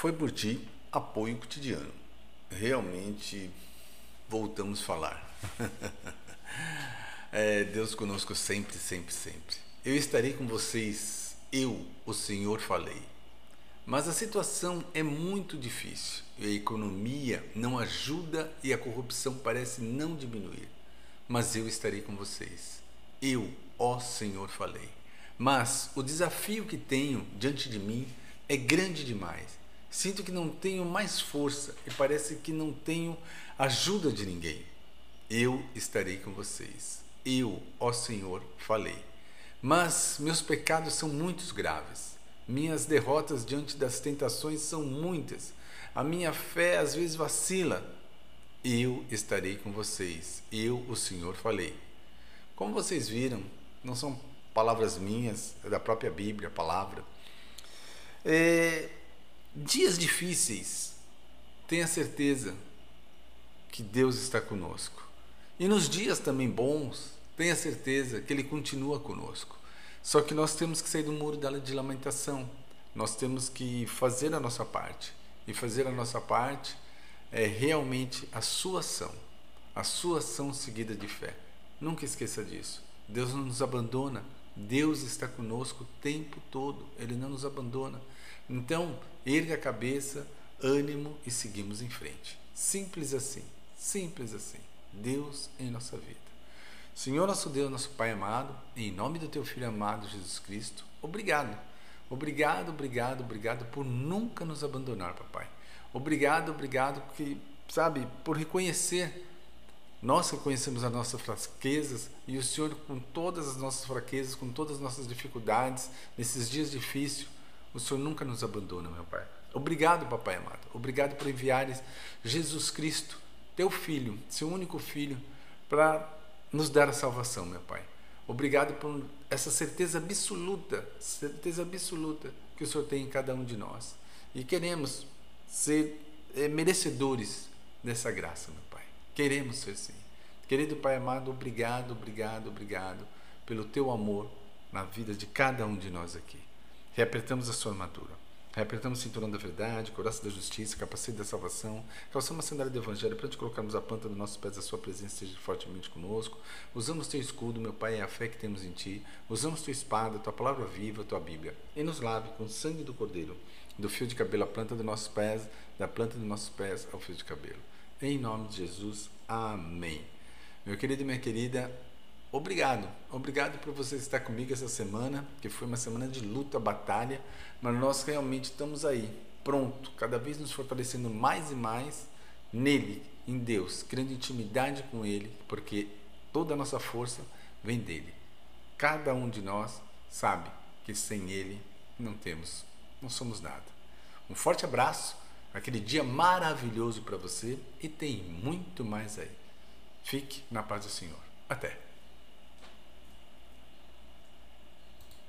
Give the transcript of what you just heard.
Foi por ti apoio cotidiano. Realmente voltamos a falar. é, Deus conosco sempre, sempre, sempre. Eu estarei com vocês, eu, o Senhor, falei. Mas a situação é muito difícil e a economia não ajuda e a corrupção parece não diminuir. Mas eu estarei com vocês. Eu, ó Senhor, falei. Mas o desafio que tenho diante de mim é grande demais Sinto que não tenho mais força e parece que não tenho ajuda de ninguém. Eu estarei com vocês. Eu, ó Senhor, falei. Mas meus pecados são muitos graves. Minhas derrotas diante das tentações são muitas. A minha fé às vezes vacila. Eu estarei com vocês. Eu, o Senhor, falei. Como vocês viram, não são palavras minhas, é da própria Bíblia, a palavra. É, dias difíceis, tenha certeza que Deus está conosco. E nos dias também bons, tenha certeza que Ele continua conosco. Só que nós temos que sair do muro de lamentação. Nós temos que fazer a nossa parte. E fazer a nossa parte é realmente a sua ação. A sua ação seguida de fé. Nunca esqueça disso. Deus não nos abandona. Deus está conosco o tempo todo. Ele não nos abandona. Então, erga a cabeça, ânimo e seguimos em frente. Simples assim, simples assim. Deus em nossa vida. Senhor nosso Deus, nosso Pai amado, em nome do teu filho amado Jesus Cristo, obrigado. Obrigado, obrigado, obrigado por nunca nos abandonar, papai. Obrigado, obrigado que, sabe, por reconhecer nós reconhecemos as nossas fraquezas e o Senhor, com todas as nossas fraquezas, com todas as nossas dificuldades, nesses dias difíceis, o Senhor nunca nos abandona, meu Pai. Obrigado, Papai amado. Obrigado por enviares Jesus Cristo, teu Filho, seu único Filho, para nos dar a salvação, meu Pai. Obrigado por essa certeza absoluta, certeza absoluta que o Senhor tem em cada um de nós. E queremos ser é, merecedores dessa graça, meu Pai. Queremos ser sim. Querido Pai amado, obrigado, obrigado, obrigado pelo teu amor na vida de cada um de nós aqui. Reapertamos a sua armadura. Reapertamos o cinturão da verdade, coraça da justiça, capacete da salvação. Calçamos a sandália do evangelho para te colocarmos a planta dos nossos pés, a sua presença esteja fortemente conosco. Usamos teu escudo, meu Pai, é a fé que temos em ti. Usamos tua espada, tua palavra viva, tua Bíblia. E nos lave com o sangue do Cordeiro, do fio de cabelo à planta dos nossos pés, da planta dos nossos pés ao fio de cabelo. Em nome de Jesus. Amém. Meu querido e minha querida, Obrigado, obrigado por você estar comigo essa semana, que foi uma semana de luta, batalha, mas nós realmente estamos aí, pronto, cada vez nos fortalecendo mais e mais nele, em Deus, criando intimidade com Ele, porque toda a nossa força vem dele. Cada um de nós sabe que sem Ele não temos, não somos nada. Um forte abraço, aquele dia maravilhoso para você e tem muito mais aí. Fique na paz do Senhor. Até!